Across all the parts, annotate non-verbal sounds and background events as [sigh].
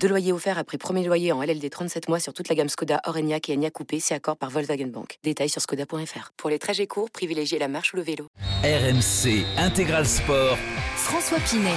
Deux loyers offerts après premier loyer en LLD 37 mois sur toute la gamme Skoda, Orenia et Enya Coupé, c'est accord par Volkswagen Bank. Détails sur skoda.fr. Pour les trajets courts, privilégiez la marche ou le vélo. RMC Intégral Sport. François Pinet.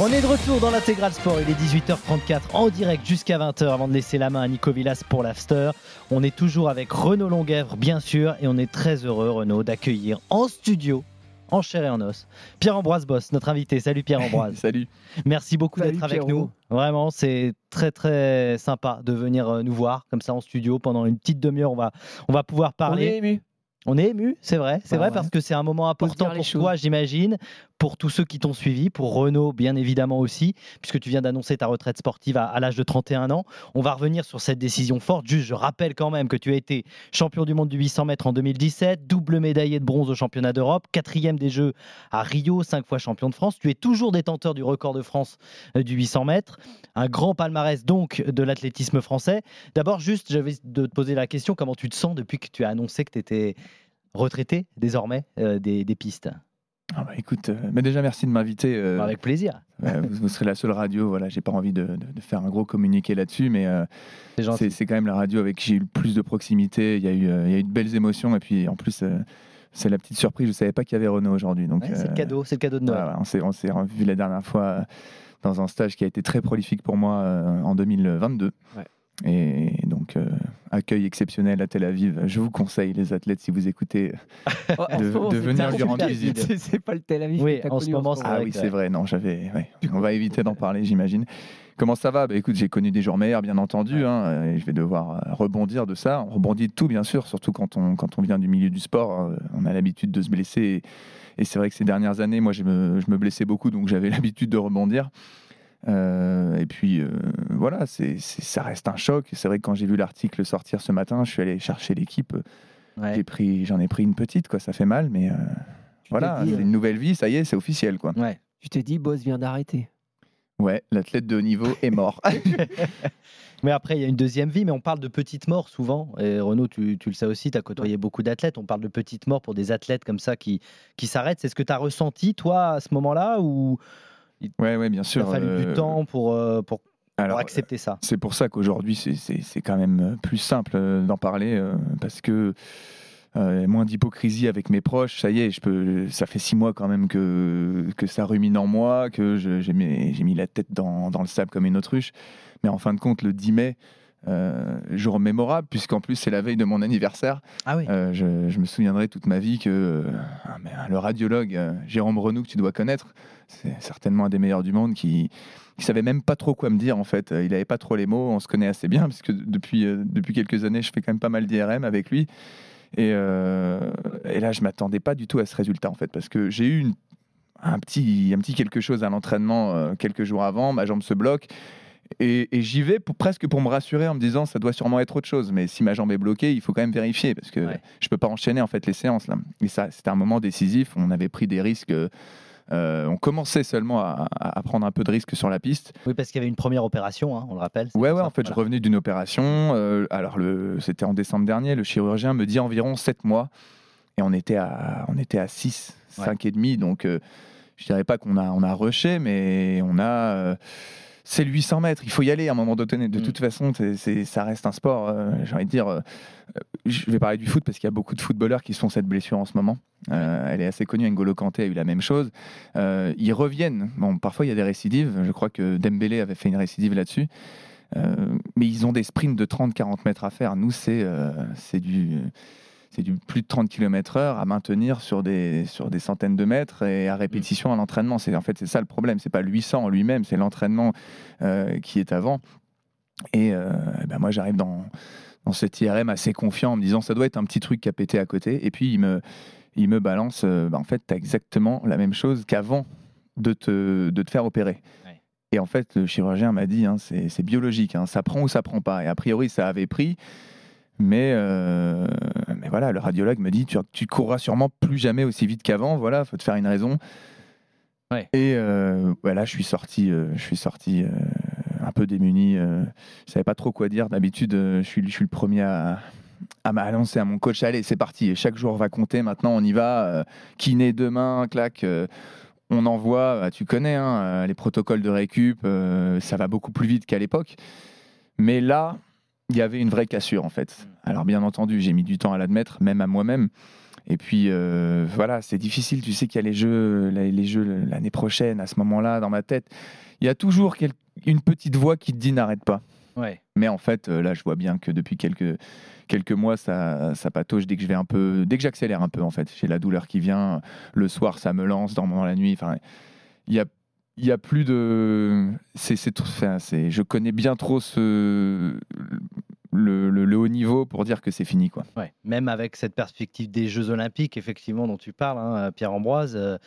On est de retour dans l'intégral sport, il est 18h34 en direct jusqu'à 20h avant de laisser la main à Nico Villas pour l'after. On est toujours avec Renaud Longuèvre bien sûr et on est très heureux Renaud d'accueillir en studio en chair et en os. Pierre-Ambroise Boss, notre invité. Salut Pierre-Ambroise. [laughs] Salut. Merci beaucoup d'être avec nous. Vraiment, c'est très très sympa de venir euh, nous voir comme ça en studio pendant une petite demi-heure. On va, on va pouvoir parler. On est ému. On est ému, c'est vrai, c'est Bah vrai ouais. parce que c'est un moment important pour choses. toi, j'imagine, pour tous ceux qui t'ont suivi, pour Renaud bien évidemment aussi, puisque tu viens d'annoncer ta retraite sportive à, à l'âge de 31 ans. On va revenir sur cette décision forte. Juste, je rappelle quand même que tu as été champion du monde du 800 mètres en 2017, double médaillé de bronze au championnat d'Europe, quatrième des Jeux à Rio, cinq fois champion de France. Tu es toujours détenteur du record de France euh, du 800 mètres. Un grand palmarès donc de l'athlétisme français. D'abord, juste, j'avais de te poser la question comment tu te sens depuis que tu as annoncé que tu étais retraité désormais euh, des, des pistes Ah bah, écoute, euh, mais déjà merci de m'inviter. euh, Avec plaisir. euh, [laughs] vous, vous serez la seule radio. Voilà, j'ai pas envie de, de- de faire un gros communiqué là-dessus, mais euh, C'est quand même la radio avec qui j'ai eu le plus de proximité. Il y a eu, euh, il y a eu de belles émotions et puis en plus. euh, c'est la petite surprise, je savais pas qu'il y avait Renault aujourd'hui. Donc, Ouais, c'est le cadeau, c'est le cadeau de Noël. voilà, on s'est on s'est vu la dernière fois dans un stage qui a été très prolifique pour moi euh, en 2022. Ouais. Et donc, euh, accueil exceptionnel à Tel Aviv. Je vous conseille, les athlètes, si vous écoutez, [laughs] de, de venir lui rendre visite. C'est pas le Tel Aviv. Oui, en connu ce moment, Ah vrai oui, c'est vrai. Non, j'avais. ouais. On va éviter d'en parler, j'imagine. Comment ça va? Bah, Écoute, j'ai connu des jours meilleurs, bien entendu. hein, et je vais devoir euh, rebondir de ça. On rebondit de tout, bien sûr, surtout quand on, quand on vient du milieu du sport. hein, on a l'habitude de se blesser. Et, et c'est vrai que ces dernières années, moi, je me, je me blessais beaucoup, donc j'avais [laughs] l'habitude de rebondir. Euh, et puis, euh, voilà, c'est, c'est- ça reste un choc. C'est vrai que quand j'ai vu l'article sortir ce matin, je suis allé chercher l'équipe. Ouais. J'ai pris, j'en ai pris une petite, quoi. Ça fait mal, mais euh, voilà, dit, c'est une nouvelle vie. Ça y est, c'est officiel, quoi. Ouais. Tu t'es dit, Boss vient d'arrêter. Ouais, l'athlète de haut niveau est mort. [laughs] [laughs] Mais après, il y a une deuxième vie, mais on parle de petites morts souvent. Et Renaud, tu, tu le sais aussi, tu as côtoyé beaucoup d'athlètes. On parle de petites morts pour des athlètes comme ça qui, qui s'arrêtent. C'est ce que tu as ressenti, toi, à ce moment-là, ou ouais, ouais, bien il sûr. a fallu euh, du temps pour, euh, pour, accepter ça C'est pour ça qu'aujourd'hui, c'est- quand même plus simple euh, d'en parler euh, parce que euh, moins d'hypocrisie avec mes proches. Ça y est, je peux. Ça fait six mois quand même que, que ça rumine en moi, que je- j'ai mis, j'ai mis la tête dans, dans le sable comme une autruche. Mais en fin de compte, le 10 mai, euh, jour mémorable, puisqu'en plus c'est la veille de mon anniversaire. Ah oui Euh, je, je me souviendrai toute ma vie que euh, ah, le radiologue Jérôme Renou, que tu dois connaître, c'est certainement un des meilleurs du monde, qui ne savait même pas trop quoi me dire en fait. Il n'avait pas trop les mots, on se connaît assez bien, parce que depuis, depuis quelques années, je fais quand même pas mal d'IRM avec lui. Et, et là, je m'attendais pas du tout à ce résultat en fait, parce que j'ai eu une- un, petit, un petit quelque chose à l'entraînement quelques jours avant, ma jambe se bloque. Et, et j'y vais pour, presque pour me rassurer en me disant ça doit sûrement être autre chose. Mais si ma jambe est bloquée, il faut quand même vérifier parce que Ouais. je peux pas enchaîner en fait les séances là. Et ça, c'était un moment décisif. On avait pris des risques. euh, on commençait seulement à, prendre un peu de risques sur la piste. Oui, parce qu'il y avait une première opération, hein, on le rappelle. Ouais, ouais. ça. En fait, je revenais d'une opération. euh, alors c'était en décembre dernier. Le chirurgien me dit environ 7 mois, et on était à, on était à 6, Ouais. 5 et demi. Donc, euh, je dirais pas qu'on a, on a rushé, mais on a. c'est le 800 mètres, il faut y aller à un moment donné. De Mm. toute façon, c'est, c'est- ça reste un sport. euh, j'ai envie de dire, euh, je vais parler du foot parce qu'il y a beaucoup de footballeurs qui se font cette blessure en ce moment. Euh, elle est assez connue. N'Golo Kanté a eu la même chose. Euh, ils reviennent. Bon, parfois il y a des récidives. Je crois que Dembélé avait fait une récidive là-dessus. Mais ils ont des sprints de 30-40 mètres à faire. Nous, c'est c'est du, c'est du plus de 30 km/h à maintenir sur des, sur des centaines de mètres et à répétition à l'entraînement. C'est en fait c'est ça le problème. C'est pas le 800 en lui-même, c'est l'entraînement euh, qui est avant. Et euh, ben moi, j'arrive dans, dans cet IRM assez confiant en me disant ça doit être un petit truc qui a pété à côté. Et puis il me, il me balance. euh, ben, en fait, tu as exactement la même chose qu'avant de te, de te faire opérer. Ouais. Et en fait, le chirurgien m'a dit, hein, c'est biologique, hein, ça prend ou ça prend pas. Et a priori, ça avait pris. Mais voilà, le radiologue me dit tu, tu courras sûrement plus jamais aussi vite qu'avant. Voilà, faut te faire une raison. Ouais. Et euh, voilà, je suis sorti, euh, je suis sorti euh, un peu démuni. euh, je savais pas trop quoi dire. D'habitude, euh, je suis, je suis le premier à, à m'annoncer à mon coach. Allez, c'est parti. Chaque jour va compter. Maintenant, on y va. Euh, kiné demain, clac. euh, on envoie. Bah, tu connais hein, euh, les protocoles de récup. euh, ça va beaucoup plus vite qu'à l'époque. Mais là, il y avait une vraie cassure en fait. Alors bien entendu, j'ai mis du temps à l'admettre, même à moi-même. Et puis euh, voilà, c'est difficile. Tu sais qu'il y a les jeux, les jeux l'année prochaine. À ce moment-là, dans ma tête, il y a toujours une petite voix qui te dit n'arrête pas. Ouais. Mais en fait, euh, là, je vois bien que depuis quelques, quelques mois, ça, ça patauge dès que je vais un peu, dès que j'accélère un peu, en fait. J'ai la douleur qui vient. Le soir, ça me lance dans, dans la nuit. Enfin, il y a, il y a plus de. C'est, je connais bien trop ce, le, haut niveau pour dire que c'est fini, quoi. Même avec cette perspective des Jeux Olympiques, effectivement, dont tu parles, hein, Pierre-Ambroise, euh,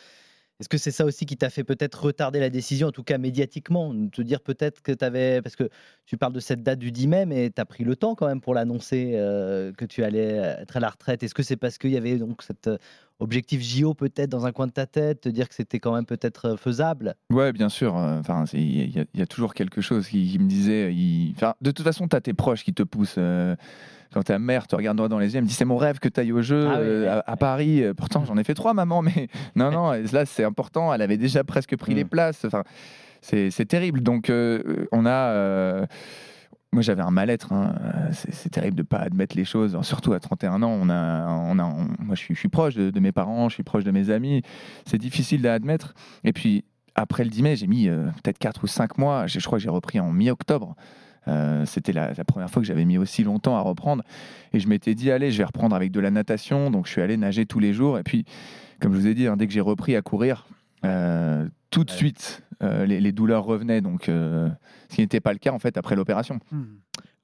est-ce que c'est ça aussi qui t'a fait peut-être retarder la décision, en tout cas médiatiquement Te dire peut-être que tu avais. Parce que tu parles de cette date du 10 mai, mais tu as pris le temps quand même pour l'annoncer euh, que tu allais être à la retraite. Est-ce que c'est parce qu'il y avait donc cet euh, objectif JO peut-être dans un coin de ta tête, te dire que c'était quand même peut-être euh, faisable? Ouais, bien sûr. euh, Enfin, il y, a- toujours quelque chose qui, me disait. de toute façon, tu as tes proches qui te poussent. euh, quand ta mère te regarde droit dans les yeux, elle me dit c'est mon rêve que tu ailles au jeu Ah oui, euh, à, à Paris. Euh, Pourtant, j'en ai fait trois, maman, mais [laughs] non, non. Là, c'est important. Elle avait déjà presque pris Mm. les places. Enfin, c'est terrible. Donc, euh, on a. euh, moi, j'avais un mal-être. hein. C'est c'est terrible de ne pas admettre les choses. Surtout à 31 ans, on a, on a, on- moi, je suis, je suis proche de, de mes parents, je suis proche de mes amis. C'est difficile à admettre. Et puis, après le 10 mai, j'ai mis euh, peut-être 4 ou 5 mois. Je je crois que j'ai repris en mi-octobre. Euh, C'était la, la première fois que j'avais mis aussi longtemps à reprendre. Et je m'étais dit, allez, je vais reprendre avec de la natation. Donc, je suis allé nager tous les jours. Et puis, comme je vous ai dit, hein, dès que j'ai repris à courir, euh, tout de Ouais. suite, euh, les, les douleurs revenaient. Donc, ce qui n'était pas le cas, en fait, après l'opération.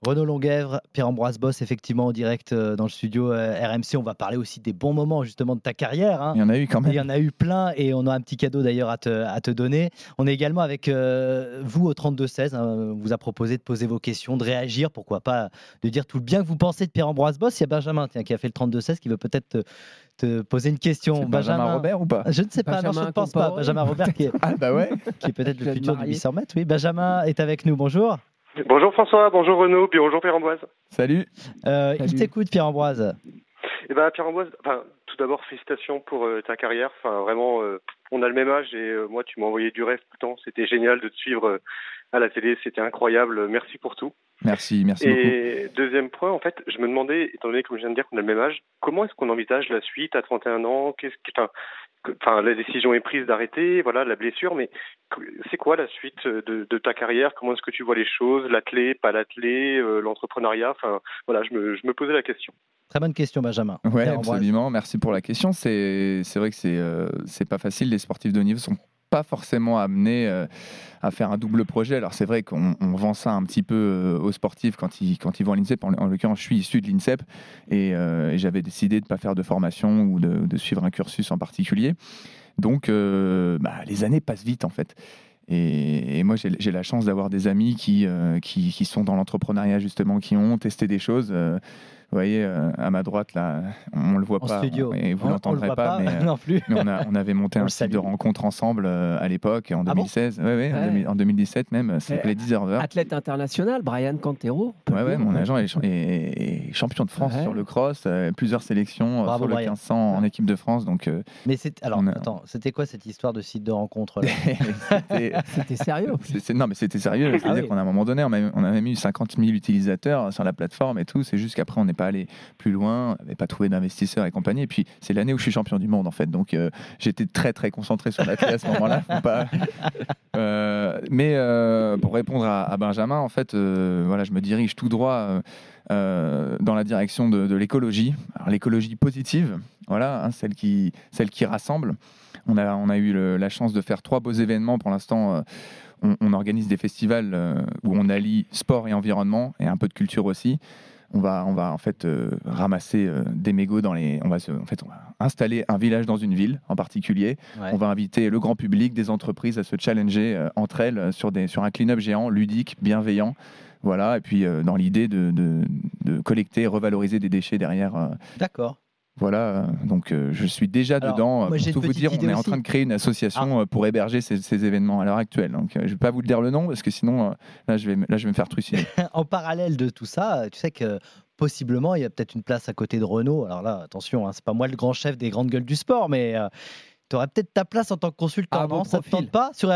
Renaud Longuèvre, Pierre-Ambroise Boss, effectivement, en direct euh, dans le studio euh, RMC. On va parler aussi des bons moments, justement, de ta carrière. hein. Il y en a eu quand Il même. y en a eu plein et on a un petit cadeau d'ailleurs à te, à te donner. On est également avec euh, vous au 32-16. hein. On vous a proposé de poser vos questions, de réagir, pourquoi pas, de dire tout le bien que vous pensez de Pierre-Ambroise Boss. Il y a Benjamin tiens, qui a fait le 32-16 qui veut peut-être te, te poser une question. Benjamin Robert ou pas? Je ne sais pas, non, je Benjamin ne pense pas. Benjamin Robert qui est, [laughs] Ah, bah ouais. qui est peut-être le futur du marier. 800 mètres. Oui, Benjamin est avec nous. Bonjour. Bonjour François, bonjour Renaud, puis bonjour Pierre-Ambroise. Salut. Euh, il Salut. t'écoute, Pierre-Ambroise? Eh ben Pierre-Ambroise, enfin, tout d'abord félicitations pour euh, ta carrière. Enfin, vraiment, euh, on a le même âge et euh, moi, tu m'as envoyé du rêve tout le temps. C'était génial de te suivre euh, à la télé, c'était incroyable. Merci pour tout. Merci, merci beaucoup. et deuxième point, en fait, je me demandais, étant donné, comme je viens de dire, qu'on a le même âge, comment est-ce qu'on envisage la suite à 31 ans? Qu'est-ce enfin, que- enfin, la décision est prise d'arrêter, voilà, la blessure, mais c'est quoi la suite de, de ta carrière? Comment est-ce que tu vois les choses? L'athlé, pas l'athlé, euh, l'entrepreneuriat? Enfin, voilà, je me, je me posais la question. Très bonne question, Benjamin. Ouais, Pierre-Ambroise. absolument. Merci pour la question. C'est c'est vrai que c'est euh, c'est pas facile. Les sportifs de haut niveau sont pas forcément amenés euh, à faire un double projet. Alors c'est vrai qu'on on vend ça un petit peu euh, aux sportifs quand ils quand ils vont à l'INSEP. En, en l'occurrence, je suis issu de l'INSEP et, euh, j'avais décidé de pas faire de formation ou de, suivre un cursus en particulier. Donc bah, les années passent vite en fait. Et, moi, j'ai la chance d'avoir des amis qui, qui sont dans l'entrepreneuriat justement, qui ont testé des choses. Vous voyez, euh, à ma droite, là, on le voit En pas. studio. Et vous le l'entendrez voit pas, mais, [laughs] euh, non plus. mais on, a, on avait monté On un site de rencontre ensemble euh, à l'époque, en Ah bon 2016. ouais, ouais, en Ouais. 2000 en 2017 même, ça s'appelait 10 heures. Athlète international, Brian Cantero. Ouais, mon agent est, cha- est- est champion de France sur le cross, euh, plusieurs sélections Bravo, sur le Brian. 1500 en équipe de France. Donc, Mais c'est alors a- attends, c'était quoi cette histoire de site de rencontre [laughs] c'était- sérieux. [laughs] Non, mais c'était sérieux. C'est-à-dire Ah oui. qu'à un moment donné, on, avait- on avait mis 50 000 utilisateurs sur la plateforme et tout. C'est juste qu'après, on n'est pas allé plus loin, n'avait pas trouvé d'investisseurs et compagnie. Et puis, c'est l'année où je suis champion du monde, en fait. Donc, euh, j'étais très, très concentré sur l'athlète à ce moment-là. Pas- [laughs] Euh, mais euh, pour répondre à, à Benjamin, en fait, voilà, je me dirige tout droit dans la direction de, de l'écologie. L'écologie positive, voilà, hein, celle, qui, celle qui rassemble. On a, on a eu le- la chance de faire trois beaux événements pour l'instant. on, on organise des festivals où on allie sport et environnement et un peu de culture aussi. On va, on va en fait euh, ramasser euh, des mégots dans les. On va, se- en fait, on va installer un village dans une ville en particulier. Ouais. On va inviter le grand public, des entreprises à se challenger euh, entre elles sur, des, sur un clean-up géant, ludique, bienveillant. Voilà, et puis dans l'idée de, de- de collecter et revaloriser des déchets derrière. D'accord. Voilà, donc euh, je suis déjà Alors, dedans. moi, pour tout vous dire, on est en aussi. Ah. train de créer une association euh, pour héberger ces, ces événements à l'heure actuelle. Donc euh, je ne vais pas vous le dire le nom parce que sinon, euh, là, je vais, me- là, je vais me faire trucider. [laughs] en parallèle de tout ça, tu sais que possiblement il y a peut-être une place à côté de Renault. Alors là, attention, hein, c'est pas moi le grand chef des grandes gueules du sport, mais tu aurais peut-être ta place en tant que consultant. Ah, bon non ça te profil. tente pas sur RMC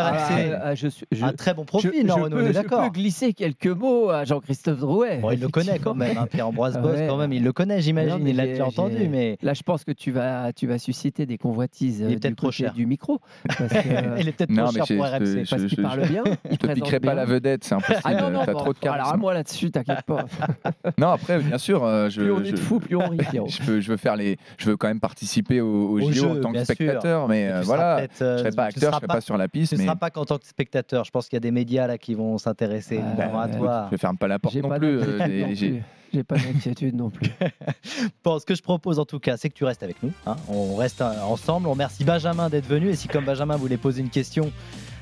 Ah, ah, je suis- je- Un très bon profil, je, non, peux, on est je peux glisser quelques mots à Jean-Christophe Drouet. Bon, il le connaît quand même, hein, Pierre-Ambroise Boss, Ouais. quand même, il le connaît, j'imagine, il l'a déjà entendu, mais Là, je pense que tu vas, tu vas susciter des convoitises Il est euh, peut-être du trop cher. du micro. Parce [laughs] que- il est peut-être trop cher pour te- RMC. parce qu'il parle bien. il Je te piquerai pas la vedette, c'est impossible. Ah non, non, T'as trop de alors charisme. moi là-dessus, t'inquiète pas. [laughs] Non, après, bien sûr, euh, je, Plus on est de fous, plus on rit, [laughs] je veux, je veux faire les, je veux quand même participer au, JO jeu, en tant que bien mais euh, voilà, euh, je serai pas acteur, je serai pas sur la piste, Tu ne mais seras pas qu'en tant que spectateur. Je pense qu'il y a des médias là qui vont s'intéresser Ah, à ouais. toi. je ferme pas la porte non pas plus. euh, j'ai- plus. J'ai pas d'inquiétude non plus. [laughs] Bon, ce que je propose en tout cas, c'est que tu restes avec nous. hein. On reste ensemble. On remercie Benjamin d'être venu. Et si, comme Benjamin voulait poser une question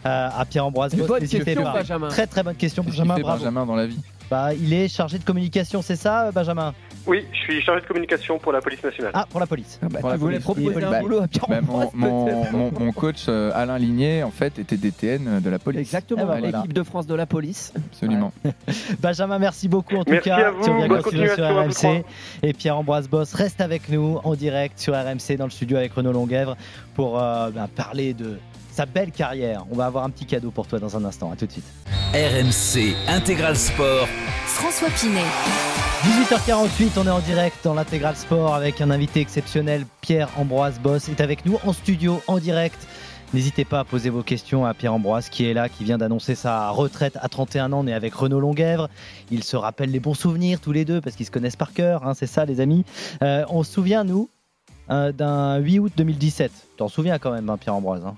euh, à Pierre-Ambroise Une Boss, bonne n'hésitez question, pas. Benjamin. Très très bonne question, Benjamin. fait Bravo. Benjamin dans la vie? Bah, il est chargé de communication, c'est ça, Benjamin? Oui, je suis chargé de communication pour la police nationale. Ah, pour la police. Ah bah, Pour tu la voulais police. proposer Oui, un bah, boulot à Pierre Bah, mon, mon- mon- mon coach euh, Alain Ligné, en fait, était DTN de la police. Exactement, voilà. l'équipe de France de la police. Absolument. [laughs] Benjamin, merci beaucoup en tout Merci cas. à vous, Tu reviens continuer sur RMC. Et Pierre-Ambroise Boss reste avec nous en direct sur RMC dans le studio avec Renaud Longuèvre pour euh, ben, parler de sa belle carrière. On va avoir un petit cadeau pour toi dans un instant. À tout de suite. RMC Intégral Sport. François Pinet. 18h48, on est en direct dans l'intégral sport avec un invité exceptionnel, Pierre-Ambroise Boss est avec nous en studio, en direct. N'hésitez pas à poser vos questions à Pierre-Ambroise qui est là, qui vient d'annoncer sa retraite à 31 ans. On est avec Renaud Longuèvre. Ils se rappellent les bons souvenirs tous les deux parce qu'ils se connaissent par cœur, hein, c'est ça les amis. Euh, on se souvient, nous, euh, d'un 8 août 2017. Tu t'en souviens quand même, hein, Pierre-Ambroise hein?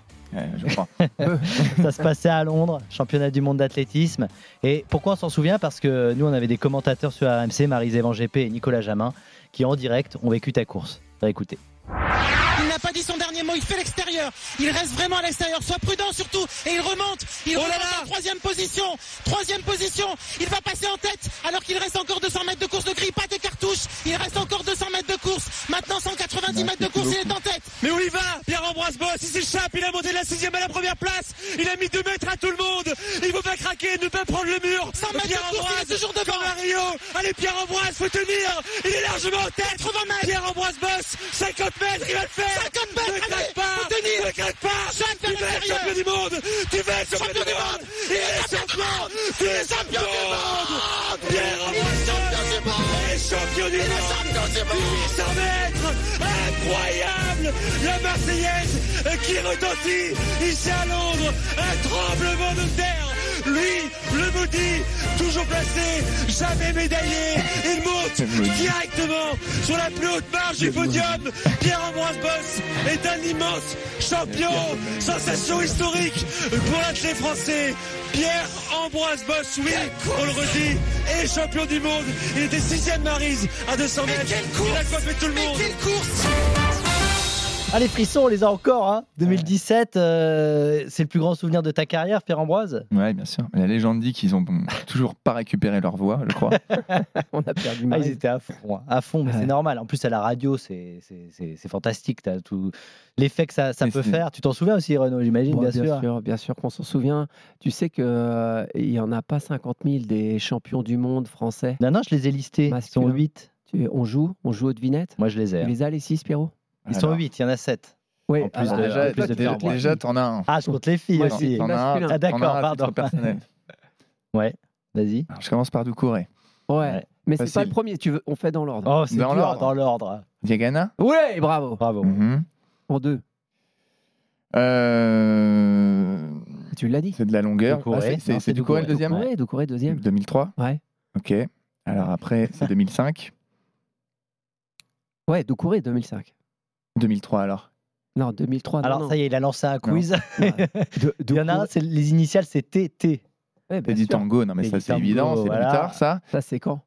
Je crois. [laughs] ça se passait à Londres, championnat du monde d'athlétisme. Et pourquoi on s'en souvient? Parce que nous, on avait des commentateurs sur RMC, Marie Van GP et Nicolas Jamin, qui en direct ont vécu ta course. Écoutez. Il n'a pas dit son dernier mot, il fait l'extérieur. Il reste vraiment à l'extérieur. Sois prudent surtout. Et il remonte. Il remonte en troisième position. Troisième position. Il va passer en tête alors qu'il reste encore 200 mètres de course. Ne grille pas tes cartouches. Il reste encore 200 mètres de course. Maintenant 190 mètres de course. Il est en tête. Mais où il va? Pierre-Ambroise Boss, il s'échappe, il a monté de la sixième à la première place, il a mis deux mètres à tout le monde, il faut pas craquer, ne pas prendre le mur. 100 mètres de course, il est toujours devant. Rio, allez Pierre-Ambroise, faut tenir, il est largement en tête. 80 mètres. Pierre-Ambroise Boss, 50 mètres, il va le faire. 50 mètres, ne allez, faut tenir. ne craque pas. Tu vas être champion du monde, tu vas être champion, Champion du du monde, monde. il est champion, tu es champion du monde. Pierre-Ambroise Boss est champion du monde. 800 mètres, incroyable La Marseillaise qui retentit ici à Londres, un tremblement de terre. Lui, le maudit, toujours placé, jamais médaillé, il monte directement sur la plus haute marge du podium. Pierre-Ambroise Boss est un immense champion, sensation historique pour l'athlète français. Pierre-Ambroise Boss, oui, on le redit, est champion du monde. Il était sixième Marise à 200 mètres. Il a coiffé tout le Mais monde. quelle course Ah, les frissons, on les a encore. Hein. 2017, euh, c'est le plus grand souvenir de ta carrière, Pierre-Ambroise Ouais, bien sûr. La légende dit qu'ils ont [laughs] toujours pas récupéré leur voix, je crois. [laughs] On a perdu Ah, ils étaient à fond, hein, à fond, mais Ouais. c'est normal. En plus, à la radio, c'est c'est- c'est- c'est fantastique. T'as tout l'effet que ça, peut faire. Tu t'en souviens aussi, Renaud, j'imagine, Bon, bien, sûr. bien sûr qu'on s'en souvient. Tu sais qu'il n'y en a pas 50 000 des champions du monde français. Non, non, je les ai listés. Ils sont Masculin. 8. Tu- on joue, on joue aux devinettes? Moi, je les ai. Tu hein. les as les 6, Pierrot? Ils sont Alors, 8, il y en a 7. Oui, En plus ah, de- Déjà, en plus de déjà, t'en as un. Ah, je compte les filles Moi, aussi. T'en as un. Ah, d'accord, pardon. personnel. [laughs] Ouais, vas-y. Je commence par Doucouré. Ouais. Ouais. Mais c'est pas le premier, tu veux, on fait dans l'ordre. Oh, c'est Dans l'ordre. dans l'ordre. Diagana Ouais, bravo. Bravo. Mhm. En deux. Euh, Tu l'as dit. C'est de la longueur. Doucouré. Ah, c'est- Doucouré le deuxième Doucouré, Doucouré, deuxième. 2003 Ouais. Ok. Alors après, c'est 2005. Ouais, Doucouré, 2005. 2003 alors. Non, 2003. non, Alors, non. ça y est, il a lancé un quiz. [laughs] De- Il y en a un, c'est- les initiales, c'est TT. Ouais, Teddy sûr. Tango, non mais ça Teddy c'est Tango, évident, c'est voilà. plus tard ça. Ça, c'est quand?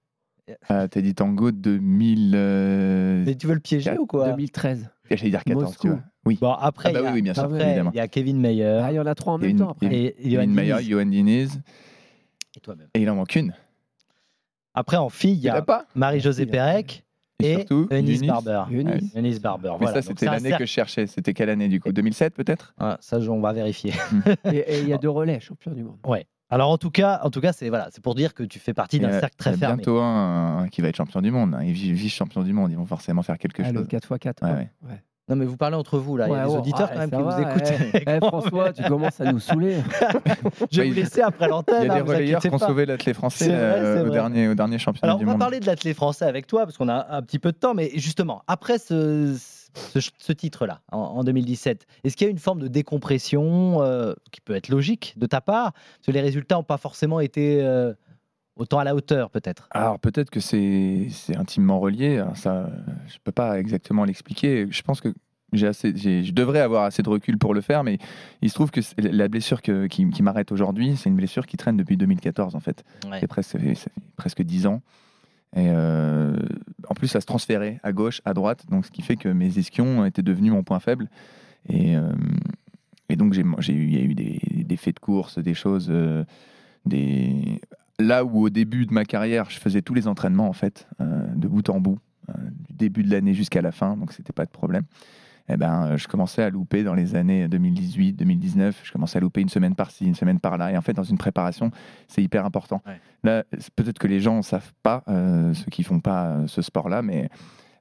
Euh, Teddy Tango 2000. euh, Mais tu veux le piéger ou quoi? 2013. J'allais dire 14, Moscou. tu vois. Oui. Bon, après, Ah bah il y a- oui, oui, bien sûr, après, évidemment. il y a Kevin Meyer. Ah, il y en a trois en même temps après. il y a et, et Kevin Johan Mayer, Diniz. Johan Diniz, Et toi-même. et il en manque une. Après, en fille, il y a Marie-Josée Pérec Et et surtout, Eunice Eunice. Barber. Eunice. Eunice Barber. Mais voilà. ça, c'était l'année que je cherchais. C'était quelle année du coup? 2007 peut-être? Ah, ça, je- on va vérifier. [laughs] Et il y a deux relais, champion du monde. Alors en tout cas, en tout cas, c'est voilà, c'est pour dire que tu fais partie d'un cercle il y très a fermé. bientôt un, un qui va être champion du monde. hein. Et vice- vice-champion du monde. Ils vont forcément faire quelque Ah, le chose. 4x4. Ouais, quoi. ouais. Ouais. Non, mais vous parlez entre vous là. Il y a Ouais, des oh, auditeurs ah, quand même qui va, vous écoutent. eh. Eh, [laughs] François, tu commences à nous saouler. [laughs] Je vais vous laisser après Il l'antenne. y a hein, des relayeurs qui ont sauvé l'athlète français vrai, euh, au, dernier, au dernier championnat Alors, du on va monde. parler de l'athlète français avec toi, parce qu'on a un petit peu de temps, mais justement, après ce, ce, ce titre-là, en, en 2017, est-ce qu'il y a une forme de décompression euh, qui peut être logique de ta part? Parce que les résultats n'ont pas forcément été euh, autant à la hauteur, peut-être. Alors peut-être que c'est intimement relié. Alors, ça, je peux pas exactement l'expliquer. Je pense que j'ai assez, je devrais avoir assez de recul pour le faire, mais il se trouve que la blessure que- qui, qui m'arrête aujourd'hui, c'est une blessure qui traîne depuis 2014 en fait. Ouais. C'est presque, presque 10 ans. Et euh, en plus, ça se transférait à gauche, à droite, donc ce qui fait que mes ischions étaient devenus mon point faible. Et, euh, et donc, j'ai j'ai eu, il y a eu des, des faits de course, des choses. euh, des... Là où au début de ma carrière, je faisais tous les entraînements, en fait, euh, de bout en bout, euh, du début de l'année jusqu'à la fin, donc c'était pas de problème. Eh ben, euh, je commençais à louper dans les années 2018, 2019. Je commençais à louper une semaine par-ci, une semaine par-là. Et en fait, dans une préparation, c'est hyper important. Ouais. Là, peut-être que les gens ne savent pas, euh, ceux qui font pas ce sport-là, mais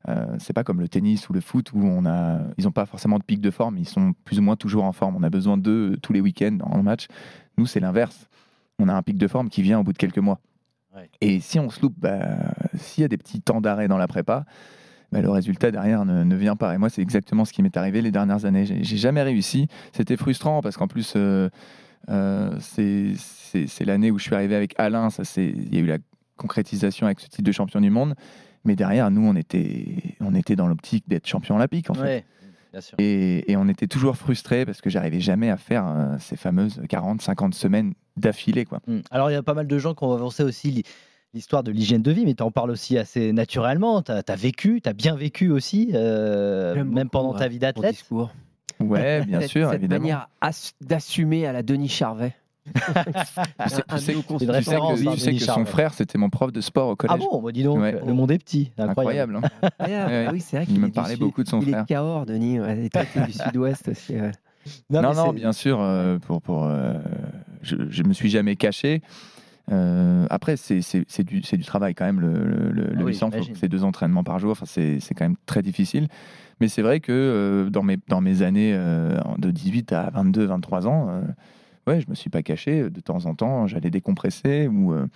euh, c'est pas comme le tennis ou le foot où on a, ils n'ont pas forcément de pic de forme. Ils sont plus ou moins toujours en forme. On a besoin d'eux tous les week-ends en match. Nous, c'est l'inverse. On a un pic de forme qui vient au bout de quelques mois. Ouais. Et si on se loupe, bah, s'il y a des petits temps d'arrêt dans la prépa, bah, le résultat derrière ne, ne vient pas. Et moi, c'est exactement ce qui m'est arrivé les dernières années. J'ai jamais réussi. C'était frustrant parce qu'en plus, euh, euh, c'est l'année où je suis arrivé avec Alain. Il y a eu la concrétisation avec ce titre de champion du monde. Mais derrière, nous, on était, on était dans l'optique d'être champion olympique, en. Ouais. Et, et on était toujours frustrés parce que j'arrivais jamais à faire euh, ces fameuses 40, 50 semaines d'affilée. quoi. Mm. Alors, il y a pas mal de gens qui ont avancé aussi l'histoire de l'hygiène de vie, mais tu en parles aussi assez naturellement. Tu as, vécu, tu as bien vécu aussi, euh, même beaucoup, pendant ta vie d'athlète. discours. Ouais, bien [laughs] sûr, cette évidemment. manière ass- d'assumer à la Denis Charvet. Tu sais, tu sais que- tu sais que, hein, tu sais Denis que son frère, c'était mon prof de sport au Ah collège. bon, bah dis donc, Ouais. le monde est petit. Incroyable. Incroyable. hein. [laughs] Incroyable. Ouais, Ah oui, c'est vrai Il me est parlait beaucoup de son il frère. est de Cahors, Denis. Et toi, du [laughs] sud-ouest aussi. ouais. Non, non, bien sûr, euh, pour, pour, euh, je, je me suis jamais caché. Euh, après, c'est c'est- c'est du, c'est du travail quand même, le, le, le- Ah oui, 800, faut- j'imagine. c'est deux entraînements par jour, enfin, c'est c'est quand même très difficile. Mais c'est vrai que euh, dans, mes, dans mes années euh, de 18 à 22, 23 ans, euh, ouais, je me suis pas caché. De temps en temps, j'allais décompresser. Euh,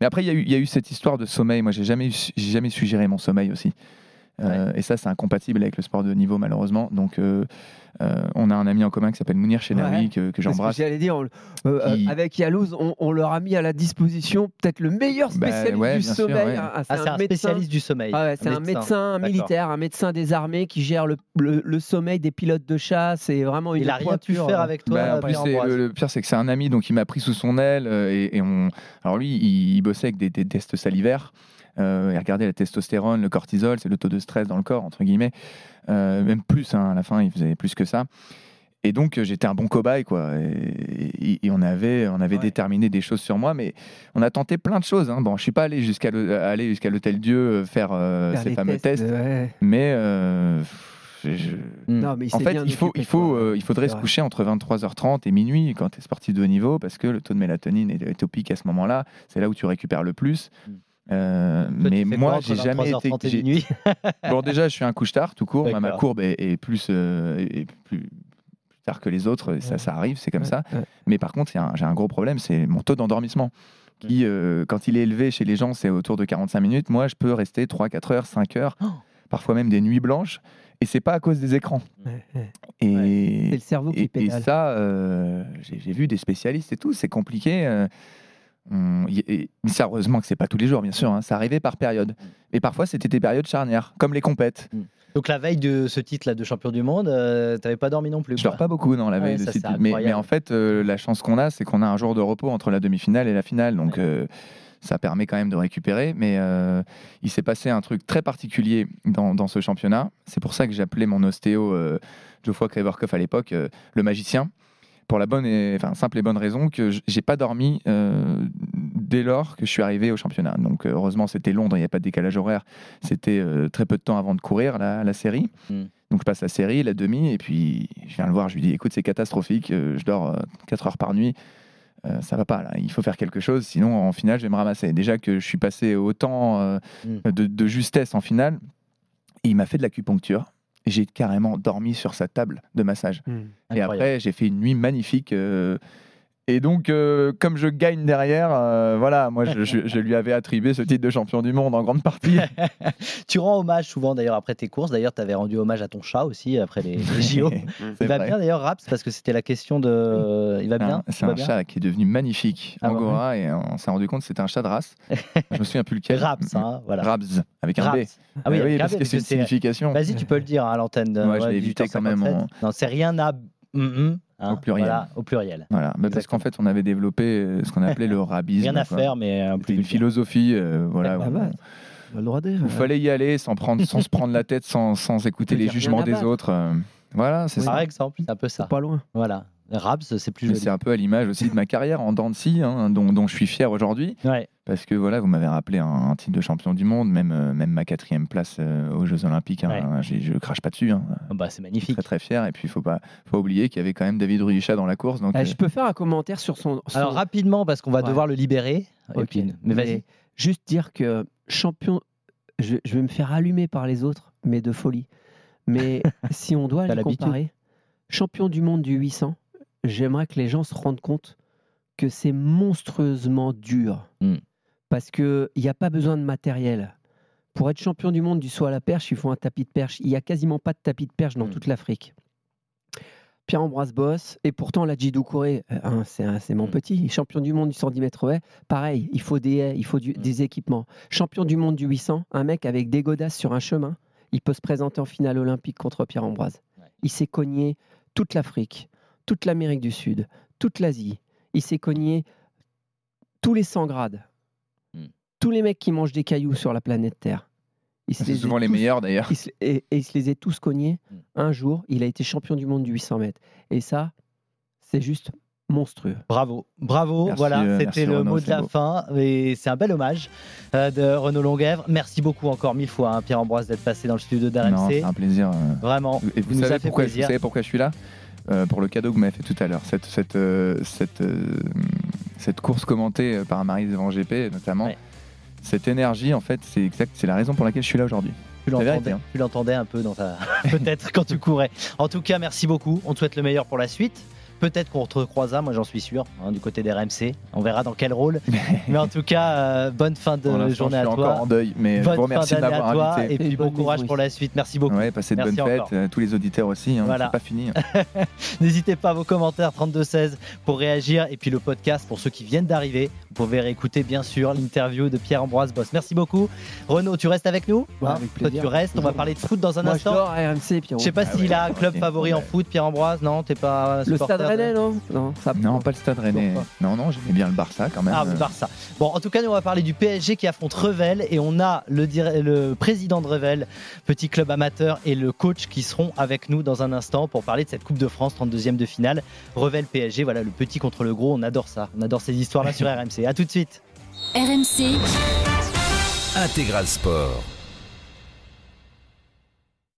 Mais après, il y, a eu- cette histoire de sommeil. Moi, j'ai jamais, jamais su gérer mon sommeil aussi. Euh, Et ça, c'est incompatible avec le sport de niveau, malheureusement. Donc, euh, euh, on a un ami en commun qui s'appelle Mounir Chenaoui, Ouais. que, que j'embrasse. J'allais dire, on- euh, Qui- avec Yalouz, on, on leur a mis à la disposition peut-être le meilleur Bah, spécialiste ouais, du sûr, sommeil. Ah, c'est un, médecin. spécialiste du sommeil. Ah ouais, c'est un médecin, militaire, un médecin des armées qui gère le, le- le sommeil des pilotes de chasse. C'est vraiment une Il a rien pu faire avec toi, Bah, en plus, le, le pire, c'est que c'est un ami, donc il m'a pris sous son aile. euh, et, et on... Alors lui, il, il bossait avec des, des tests salivaires. Euh, il regardait la testostérone, le cortisol, c'est le taux de stress dans le corps, entre guillemets. Euh, même plus, hein, à la fin, il faisait plus que ça. Et donc, euh, j'étais un bon cobaye, quoi. Et, et- et on avait, on avait Ouais. déterminé des choses sur moi, mais on a tenté plein de choses. hein. Bon, je suis pas allé jusqu'à le- aller jusqu'à l'hôtel Dieu euh, faire euh, faire ces fameux tests, ouais. mais euh, je- Mm. Non, mais il en fait, il, faut, il, faut, euh, il faudrait se coucher entre 23h30 et minuit quand tu es sportif de haut niveau parce que le taux de mélatonine est, est au pic à ce moment-là. C'est là où tu récupères le plus. Euh, Toi, mais moi, j'ai jamais été. 23h30 et j'ai- minuit [laughs] Bon, déjà, je suis un couche-tard tout court. Ma- courbe est, est plus, euh, est plus, tard que les autres. Ça, ça arrive, c'est comme Ouais, ça. ouais. Mais par contre, j'ai un gros problème c'est mon taux d'endormissement. Mm. Qui, euh, quand il est élevé chez les gens, c'est autour de 45 minutes. Moi, je peux rester 3, 4 heures, 5 heures, Oh. parfois même des nuits blanches. Et c'est pas à cause des écrans. Ouais. Et, le cerveau qui et, et ça, j'ai vu des spécialistes et tout, c'est compliqué. On- et- ça, heureusement que c'est pas tous les jours, bien sûr. hein, ça arrivait par période. Et parfois, c'était des périodes charnières, comme les compètes. Donc la veille de ce titre-là de champion du monde, euh, t'avais pas dormi non plus. Je dors pas beaucoup dans la Ouais, veille de c'est titres. Mais, en fait, euh, la chance qu'on a, c'est qu'on a un jour de repos entre la demi-finale et la finale. Donc, euh, ça permet quand même de récupérer. Mais euh, il s'est passé un truc très particulier dans, dans ce championnat. C'est pour ça que j'appelais mon ostéo, Geoffroy Kreverkoff à l'époque, le magicien. Pour la bonne et, enfin, simple et bonne raison que j'ai pas dormi euh, dès lors que je suis arrivé au championnat. Donc, euh, heureusement, c'était Londres, il n'y a pas de décalage horaire. C'était euh, très peu de temps avant de courir la, la série. Mm. Donc, je passe la série, la demi, et puis je viens le voir. Je lui dis écoute, c'est catastrophique, je dors 4 heures par nuit. Euh, ça va pas là, il faut faire quelque chose, sinon en finale je vais me ramasser. Déjà que je suis passé autant euh, Mm. de, de justesse en finale, il m'a fait de l'acupuncture. Et J'ai carrément dormi sur sa table de massage. Et Incroyable. après, j'ai fait une nuit magnifique. euh, et donc, euh, comme je gagne derrière, euh, voilà, moi, je, je- je lui avais attribué ce titre de champion du monde en grande partie. [laughs] Tu rends hommage souvent d'ailleurs après tes courses. D'ailleurs, tu avais rendu hommage à ton chat aussi après les, les [laughs] JO. Il va vrai. bien d'ailleurs, Raps, parce que c'était la question de. Il va bien? C'est un bien? chat qui est devenu magnifique, Ah ouais. Angora, et on s'est rendu compte que c'était un chat de race. je me souviens plus lequel. Raps, hein, voilà. Rabs, avec un B. Raps. Ah oui, un parce B, que c'est une signification. Vas-y, tu peux le dire hein, à l'antenne. de- Ouais, je l'ai 18h57. évité quand même en- Non, c'est rien à. Mm-mm, hein, Au pluriel. voilà, au pluriel. Voilà, mais parce qu'en fait, on avait développé euh, ce qu'on appelait le rabisme. Rien à quoi. faire, mais un plus une philosophie, euh, voilà. Ah bah, on il fallait y aller sans, prendre, sans se prendre la tête, sans, sans écouter les jugements des autres. euh, Voilà, c'est Par ça. exemple, c'est un peu ça. Pas loin. Voilà. Raps, c'est plus. C'est un peu à l'image aussi de ma carrière en dents hein, dont, dont je suis fier aujourd'hui. Ouais. Parce que voilà, vous m'avez rappelé un, un titre de champion du monde, même, euh, même ma quatrième place euh, aux Jeux Olympiques. hein, Ouais. j'ai- je crache pas dessus. hein. Ah Bah, c'est magnifique. Très très fier. Et puis il faut pas, faut pas oublier qu'il y avait quand même David Rudisha dans la course. Donc, Ah, euh, je peux faire un commentaire sur son. son- Alors rapidement, parce qu'on va Ouais. devoir le libérer. Ok. puis- mais vas-y. Juste dire que champion, je, je vais me faire allumer par les autres, mais de folie. Mais [laughs] si on doit les l'habitude. comparer, champion du monde du 800, j'aimerais que les gens se rendent compte que c'est monstrueusement dur. Mm. Parce qu'il n'y a pas besoin de matériel. Pour être champion du monde du saut à la perche, il faut un tapis de perche. Il n'y a quasiment pas de tapis de perche dans Mm. toute l'Afrique. Pierre-Ambroise Boss, et pourtant la Djidou Kouré, euh, hein, c'est mon Mm. petit, champion du monde du 110 mètres haies, pareil, il faut des haies, il faut du- des équipements. Champion du monde du 800, un mec avec des godasses sur un chemin, il peut se présenter en finale olympique contre Pierre-Ambroise. Il s'est cogné toute l'Afrique, toute l'Amérique du Sud, toute l'Asie. Il s'est cogné tous les 100 grades. Mm. Tous les mecs qui mangent des cailloux sur la planète Terre. C'est souvent les tous- meilleurs d'ailleurs. et, et il se les est tous cognés. Mm. Un jour, il a été champion du monde du 800 mètres. Et ça, c'est juste monstrueux. Bravo, bravo. Merci, voilà, euh, c'était le Renaud, mot de la beau. fin. Et c'est un bel hommage euh, de Renaud Longuèvre. Merci beaucoup encore mille fois, hein, Pierre-Ambroise, d'être passé dans le studio Non, d'RMC. c'est un plaisir. euh. Vraiment, Et vous, il nous a savez fait pourquoi, vous plaisir. savez pourquoi je suis là? Euh, Pour le cadeau que vous m'avez fait tout à l'heure. Cette, cette, euh, cette, euh, cette course commentée par Marie Devant GP notamment. Ouais. Cette énergie, en fait, c'est exact, c'est la raison pour laquelle je suis là aujourd'hui. Tu l'entendais, hein. tu l'entendais un peu dans ta. [laughs] Peut-être quand tu courais. En tout cas, merci beaucoup. On te souhaite le meilleur pour la suite. Peut-être qu'on te recroisera, moi j'en suis sûr, hein, du côté des RMC. On verra dans quel rôle. [laughs] Mais en tout cas, euh, bonne fin de journée je à suis toi. encore en deuil, mais je Bonne vous remercie fin de d'année à m'avoir toi. invité. Et puis Et bon courage pour la suite. Merci beaucoup. Ouais, passez de bonnes fêtes, euh, tous les auditeurs aussi, hein, Voilà. c'est pas fini. [laughs] N'hésitez pas à vos commentaires 3216 pour réagir et puis le podcast pour ceux qui viennent d'arriver. Vous pouvez réécouter bien sûr l'interview de Pierre-Ambroise Boss. Merci beaucoup. Renaud, tu restes avec nous? Ouais, Hein? avec Toi, plaisir. tu restes. On va parler de foot dans un Moi, je instant. dors RMC, Pierrot. Je sais pas Ah s'il ouais, a un club favori en foot, Pierre-Ambroise. Non, t'es pas Le supporter Stade Rennais, non? Non, ça Non, pas le Stade Rennais. Non, non, j'aimais bien le Barça quand même. Ah, le Barça. Bon, en tout cas, nous, on va parler du PSG qui affronte Revel et on a le, dir- le président de Revel, petit club amateur, et le coach qui seront avec nous dans un instant pour parler de cette Coupe de France, 32e de finale. Revel PSG, voilà, le petit contre le gros, on adore ça. On adore ces histoires-là sur [laughs] RMC. À tout de suite. RMC. Intégral Sport.